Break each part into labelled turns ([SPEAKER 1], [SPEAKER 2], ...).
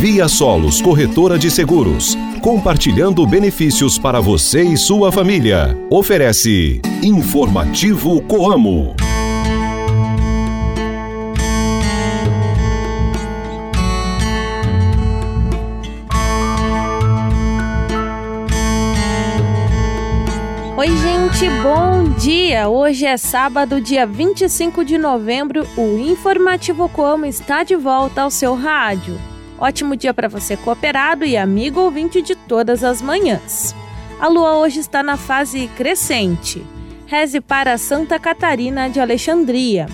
[SPEAKER 1] Via Solos Corretora de Seguros, compartilhando benefícios para você e sua família. Oferece Informativo Coamo.
[SPEAKER 2] Oi, gente, bom dia! Hoje é sábado, dia 25 de novembro. O Informativo Como está de volta ao seu rádio. Ótimo dia para você, cooperado e amigo ouvinte de todas as manhãs. A lua hoje está na fase crescente. Reze para Santa Catarina de Alexandria.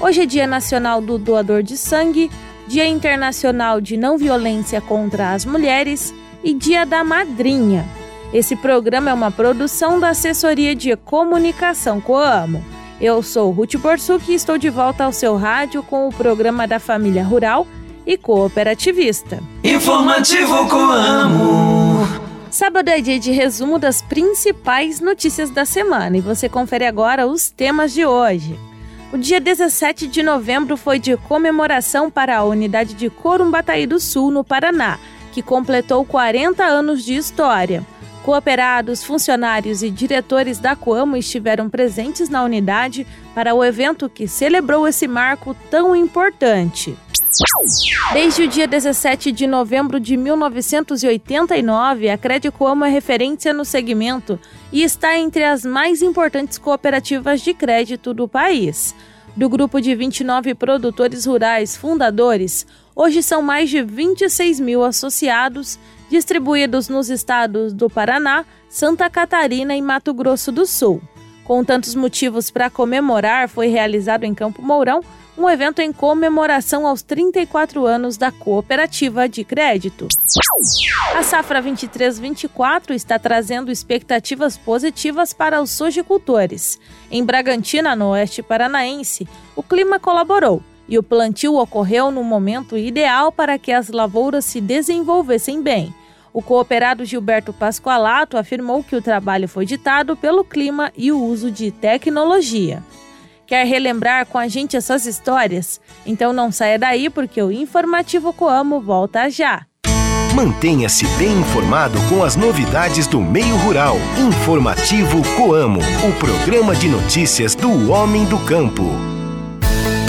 [SPEAKER 2] Hoje é Dia Nacional do Doador de Sangue, Dia Internacional de Não Violência contra as Mulheres e Dia da Madrinha. Esse programa é uma produção da Assessoria de Comunicação Coamo. Eu sou Ruth Borsuk e estou de volta ao seu rádio com o programa da Família Rural e Cooperativista.
[SPEAKER 3] Informativo Coamo.
[SPEAKER 2] Sábado é dia de resumo das principais notícias da semana e você confere agora os temas de hoje. O dia 17 de novembro foi de comemoração para a unidade de Corumbataí do Sul, no Paraná, que completou 40 anos de história. Cooperados, funcionários e diretores da Coamo estiveram presentes na unidade para o evento que celebrou esse marco tão importante. Desde o dia 17 de novembro de 1989, a Crédito Coamo é referência no segmento e está entre as mais importantes cooperativas de crédito do país. Do grupo de 29 produtores rurais fundadores, hoje são mais de 26 mil associados distribuídos nos estados do Paraná, Santa Catarina e Mato Grosso do Sul. Com tantos motivos para comemorar, foi realizado em Campo Mourão um evento em comemoração aos 34 anos da cooperativa de crédito. A safra 23-24 está trazendo expectativas positivas para os sojicultores. Em Bragantina, no oeste paranaense, o clima colaborou e o plantio ocorreu no momento ideal para que as lavouras se desenvolvessem bem. O cooperado Gilberto Pascoalato afirmou que o trabalho foi ditado pelo clima e o uso de tecnologia. Quer relembrar com a gente essas histórias? Então não saia daí porque o Informativo Coamo volta já.
[SPEAKER 1] Mantenha-se bem informado com as novidades do meio rural. Informativo Coamo, o programa de notícias do homem do campo.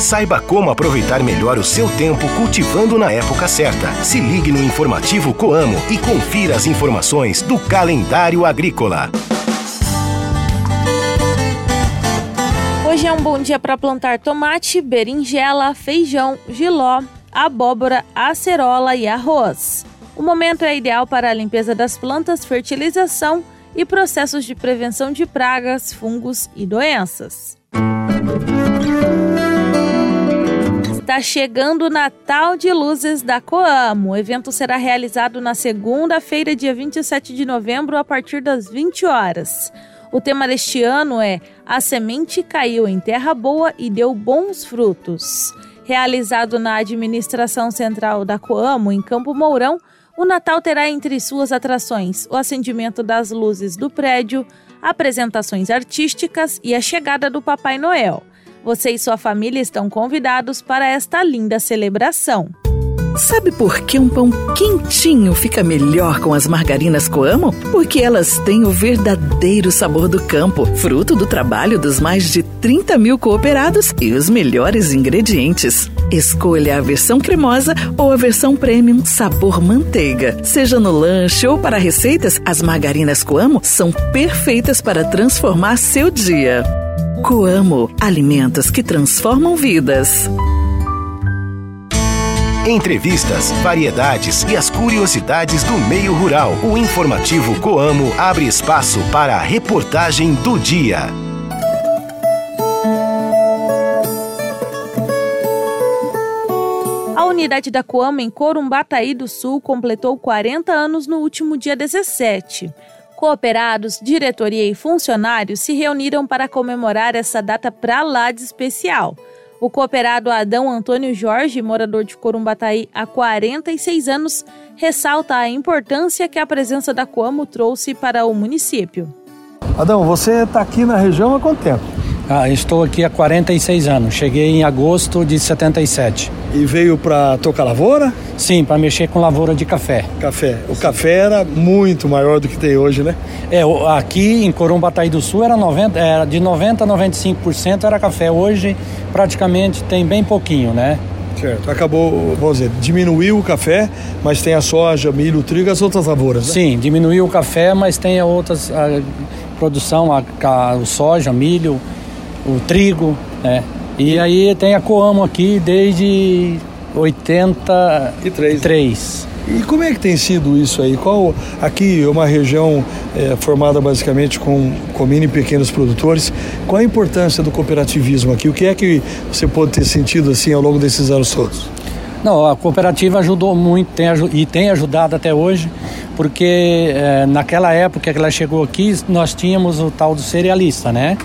[SPEAKER 1] Saiba como aproveitar melhor o seu tempo cultivando na época certa. Se ligue no informativo Coamo e confira as informações do calendário agrícola.
[SPEAKER 2] Hoje é um bom dia para plantar tomate, berinjela, feijão, giló, abóbora, acerola e arroz. O momento é ideal para a limpeza das plantas, fertilização e processos de prevenção de pragas, fungos e doenças. Está chegando o Natal de Luzes da Coamo. O evento será realizado na segunda-feira, dia 27 de novembro, a partir das 20 horas. O tema deste ano é A Semente Caiu em Terra Boa e Deu Bons Frutos. Realizado na administração central da Coamo, em Campo Mourão, o Natal terá entre suas atrações o acendimento das luzes do prédio, apresentações artísticas e a chegada do Papai Noel. Você e sua família estão convidados para esta linda celebração.
[SPEAKER 4] Sabe por que um pão quentinho fica melhor com as margarinas Coamo? Porque elas têm o verdadeiro sabor do campo, fruto do trabalho dos mais de 30 mil cooperados e os melhores ingredientes. Escolha a versão cremosa ou a versão premium sabor manteiga. Seja no lanche ou para receitas, as margarinas Coamo são perfeitas para transformar seu dia. Coamo alimentos que transformam vidas.
[SPEAKER 1] Entrevistas, variedades e as curiosidades do meio rural. O informativo Coamo abre espaço para a reportagem do dia.
[SPEAKER 2] A unidade da Coamo em Corumbataí do Sul completou 40 anos no último dia 17. Cooperados, diretoria e funcionários se reuniram para comemorar essa data pra lá de especial. O cooperado Adão Antônio Jorge, morador de Corumbataí há 46 anos, ressalta a importância que a presença da Coamo trouxe para o município.
[SPEAKER 5] Adão, você está aqui na região há quanto tempo?
[SPEAKER 6] Ah, estou aqui há 46 anos. Cheguei em agosto de 77.
[SPEAKER 5] E veio para tocar lavoura?
[SPEAKER 6] Sim, para mexer com lavoura de café.
[SPEAKER 5] Café. O café era muito maior do que tem hoje, né?
[SPEAKER 6] É, aqui em Corumbataí do Sul era, 90, era de 90 a 95% era café. Hoje praticamente tem bem pouquinho, né?
[SPEAKER 5] Certo. Acabou, vamos dizer, diminuiu o café, mas tem a soja, milho, trigo e as outras lavouras, né?
[SPEAKER 6] Sim, diminuiu o café, mas tem outras a produção, a, a, o soja, milho, o trigo, né? E aí tem a Coamo aqui desde 83.
[SPEAKER 5] E como é que tem sido isso aí? Qual aqui é uma região é, formada basicamente com, com mini e pequenos produtores. Qual a importância do cooperativismo aqui? O que é que você pode ter sentido assim ao longo desses anos todos?
[SPEAKER 6] Não, a cooperativa ajudou muito tem, e tem ajudado até hoje, porque é, naquela época que ela chegou aqui, nós tínhamos o tal do cerealista, né?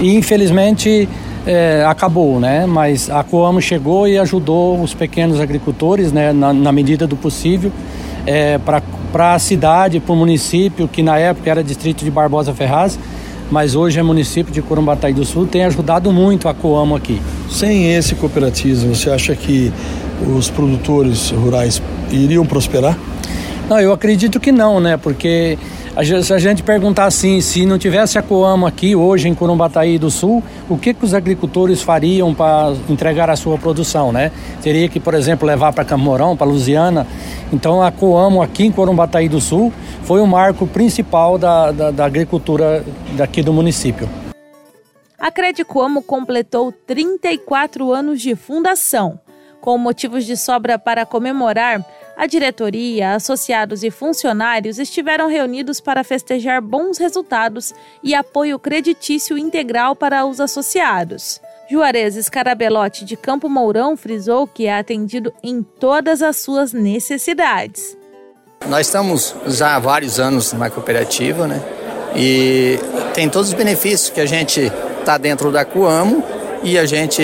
[SPEAKER 6] E infelizmente é, acabou, né? Mas a Coamo chegou e ajudou os pequenos agricultores, né? Na, na medida do possível, é, para a cidade, para o município, que na época era distrito de Barbosa Ferraz, mas hoje é município de Corumbataí do Sul, tem ajudado muito a Coamo aqui.
[SPEAKER 5] Sem esse cooperativismo, você acha que os produtores rurais iriam prosperar?
[SPEAKER 6] Não, eu acredito que não, né? Porque se a gente perguntar assim, se não tivesse a Coamo aqui hoje em Corumbataí do Sul, o que, que os agricultores fariam para entregar a sua produção, né? Teria que, por exemplo, levar para Camorão, para Lusiana. Então a Coamo aqui em Corumbataí do Sul foi o marco principal da, da, da agricultura daqui do município.
[SPEAKER 2] A Credicoamo completou 34 anos de fundação. Com motivos de sobra para comemorar, a diretoria, associados e funcionários estiveram reunidos para festejar bons resultados e apoio creditício integral para os associados. Juarez Scarabelotti de Campo Mourão frisou que é atendido em todas as suas necessidades.
[SPEAKER 7] Nós estamos já há vários anos na cooperativa, né? E tem todos os benefícios que a gente está dentro da Coamo e a gente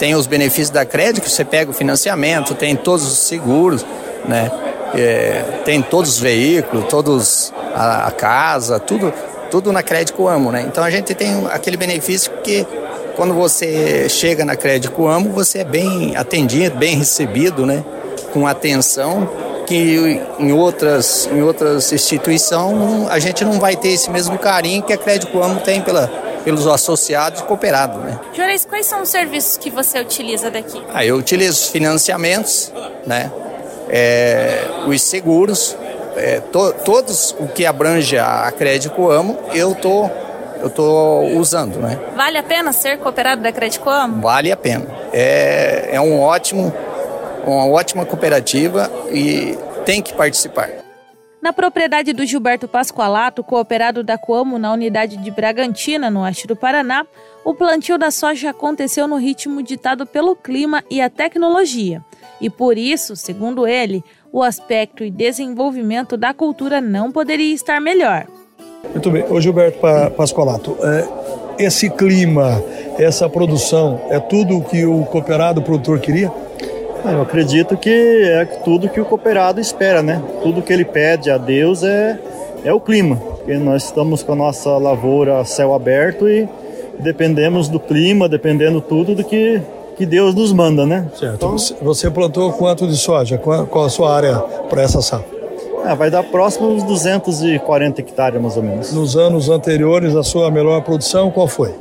[SPEAKER 7] tem os benefícios da crédito, você pega o financiamento, tem todos os seguros, né? É, tem todos os veículos, todos a, a, casa, tudo, tudo na Crédito Amo, né? Então a gente tem aquele benefício que quando você chega na Crédito Amo, você é bem atendido, bem recebido, né? Com atenção que em outras, em outras instituições a gente não vai ter esse mesmo carinho que a Crédito Amo tem pela, pelos associados e cooperados. Né?
[SPEAKER 2] Juarez, quais são os serviços que você utiliza daqui?
[SPEAKER 7] Ah, eu utilizo financiamentos, né? É, os seguros, é, to, todos o que abrange a Crédito Amo, eu tô, eu tô usando, né?
[SPEAKER 2] Vale a pena ser cooperado da Crédito Amo?
[SPEAKER 7] Vale a pena. É, é um ótimo, uma ótima cooperativa e tem que participar.
[SPEAKER 2] Na propriedade do Gilberto Pascoalato, cooperado da Coamo na unidade de Bragantina, no oeste do Paraná, o plantio da soja aconteceu no ritmo ditado pelo clima e a tecnologia. E por isso, segundo ele, o aspecto e desenvolvimento da cultura não poderia estar melhor.
[SPEAKER 5] Muito bem. Ô Gilberto Pascoalato, é, esse clima, essa produção, é tudo o que o cooperado produtor queria?
[SPEAKER 8] Eu acredito que é tudo que o cooperado espera, né? Tudo que ele pede a Deus é, é o clima, porque nós estamos com a nossa lavoura a céu aberto e dependemos do clima, dependendo tudo do que, que Deus nos manda, né?
[SPEAKER 5] Certo. Então, Você plantou quanto de soja? Qual, qual a sua área para essa safra?
[SPEAKER 8] Ah, vai dar próximo uns 240 hectares, mais ou menos.
[SPEAKER 5] Nos anos anteriores, a sua melhor produção qual foi?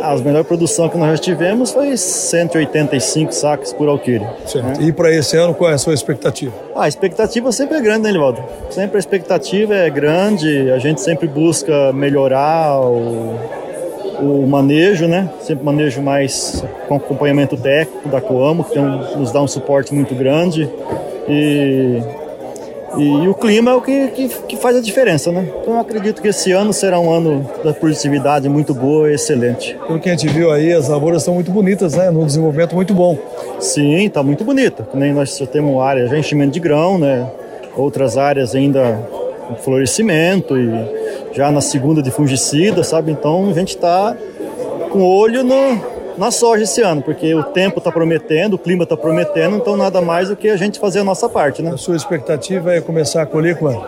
[SPEAKER 8] A melhor produção que nós já tivemos foi 185 sacos por alqueire.
[SPEAKER 5] Certo. Né? E para esse ano, qual é a sua expectativa?
[SPEAKER 8] Ah, a expectativa sempre é grande, né, Livaldo? Sempre a expectativa é grande, a gente sempre busca melhorar o, o manejo, né? Sempre manejo mais com acompanhamento técnico da Coamo, que um, nos dá um suporte muito grande. E E, e o clima é o que, que, que, faz a diferença, né? Então eu acredito que esse ano será um ano da produtividade muito boa e excelente.
[SPEAKER 5] Pelo que a gente viu aí, as lavouras estão muito bonitas, né? Num desenvolvimento muito bom.
[SPEAKER 8] Sim, está muito bonita. Nem nós já temos área já enchimento de grão, né? Outras áreas ainda com florescimento e já na segunda de fungicida, sabe? Então a gente está com olho no, na soja esse ano, porque o tempo está prometendo, o clima está prometendo, então nada mais do que a gente fazer a nossa parte, né?
[SPEAKER 5] A sua expectativa é começar a colher quando?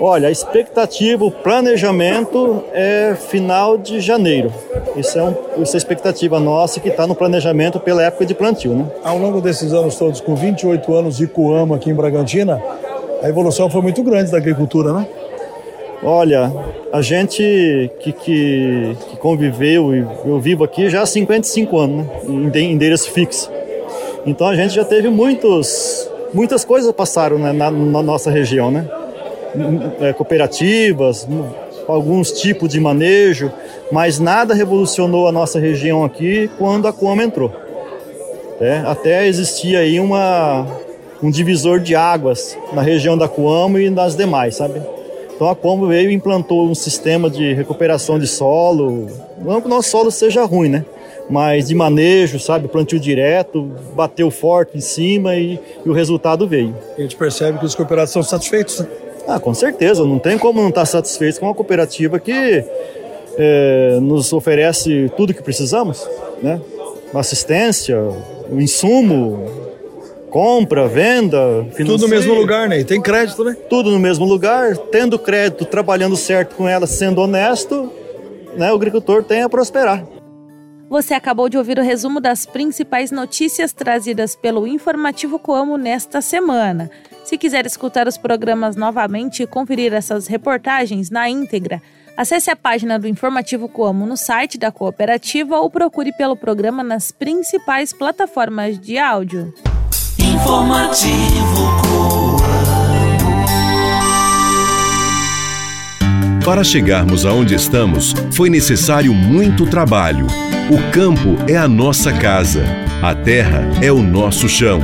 [SPEAKER 8] Olha, a expectativa, o planejamento é final de janeiro. Isso é, um, isso é a expectativa nossa que está no planejamento pela época de plantio, né?
[SPEAKER 5] Ao longo desses anos todos, com 28 anos de Coamo aqui em Bragantina, a evolução foi muito grande da agricultura, né?
[SPEAKER 8] Olha, a gente que, que, que conviveu e eu vivo aqui já há 55 anos, né? em endereço fixo. Então a gente já teve muitos, muitas coisas passaram né, na, na, nossa região, né? É, cooperativas, alguns tipos de manejo, mas nada revolucionou a nossa região aqui quando a Coama entrou. É, até existia aí uma, um divisor de águas na região da Coamo e nas demais, sabe? Então a Combo veio e implantou um sistema de recuperação de solo, não que o nosso solo seja ruim, né? Mas de manejo, sabe? Plantio direto, bateu forte em cima e, e o resultado veio.
[SPEAKER 5] A gente percebe que os cooperados estão satisfeitos, né?
[SPEAKER 8] Ah, com certeza, não tem como não estar satisfeito com uma cooperativa que é, nos oferece tudo que precisamos, né? Assistência, o insumo, compra, venda,
[SPEAKER 5] financeiro. Tudo no mesmo lugar, né? E tem crédito, né?
[SPEAKER 8] Tudo no mesmo lugar, tendo crédito, trabalhando certo com ela, sendo honesto, né? O agricultor tem a prosperar.
[SPEAKER 2] Você acabou de ouvir o resumo das principais notícias trazidas pelo Informativo Coamo nesta semana. Se quiser escutar os programas novamente e conferir essas reportagens na íntegra, acesse a página do Informativo Coamo no site da cooperativa ou procure pelo programa nas principais plataformas de áudio. Informativo
[SPEAKER 1] Para chegarmos aonde estamos, foi necessário muito trabalho. O campo é a nossa casa, a terra é o nosso chão.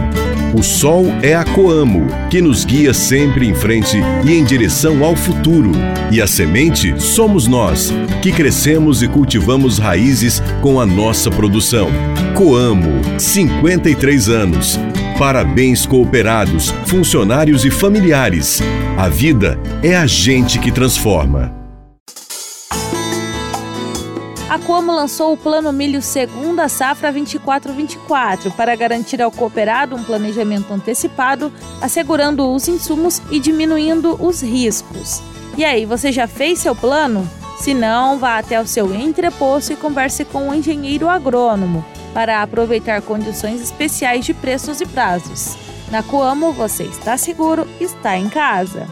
[SPEAKER 1] O sol é a Coamo, que nos guia sempre em frente e em direção ao futuro. E a semente somos nós, que crescemos e cultivamos raízes com a nossa produção. Coamo, 53 anos. Parabéns, cooperados, funcionários e familiares. A vida é a gente que transforma.
[SPEAKER 2] A Coamo lançou o Plano Milho Segunda Safra 24-24 para garantir ao cooperado um planejamento antecipado, assegurando os insumos e diminuindo os riscos. E aí, você já fez seu plano? Se não, vá até o seu entreposto e converse com o engenheiro agrônomo para aproveitar condições especiais de preços e prazos. Na Coamo, você está seguro, está em casa.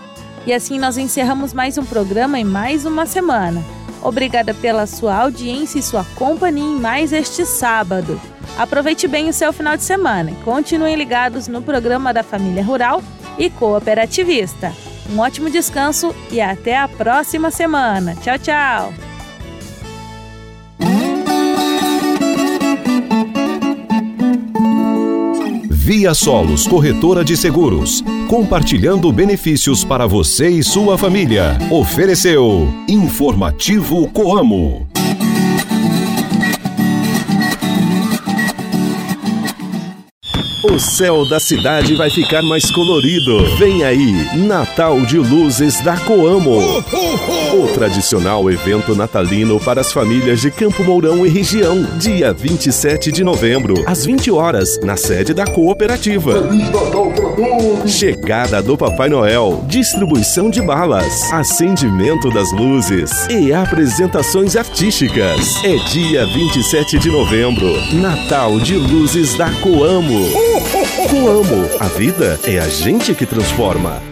[SPEAKER 2] E assim nós encerramos mais um programa em mais uma semana. Obrigada pela sua audiência e sua companhia em mais este sábado. Aproveite bem o seu final de semana e continuem ligados no programa da Família Rural e Cooperativista. Um ótimo descanso e até a próxima semana. Tchau, tchau!
[SPEAKER 1] Via Solos Corretora de Seguros, compartilhando benefícios para você e sua família. Ofereceu Informativo Coamo. O céu da cidade vai ficar mais colorido. Vem aí, Natal de Luzes da Coamo. O tradicional evento natalino para as famílias de Campo Mourão e região. Dia 27 de novembro, às 20 horas, na sede da cooperativa. Chegada do Papai Noel, distribuição de balas, acendimento das luzes e apresentações artísticas. É dia 27 de novembro, Natal de Luzes da Coamo. Coamo, a vida é a gente que transforma.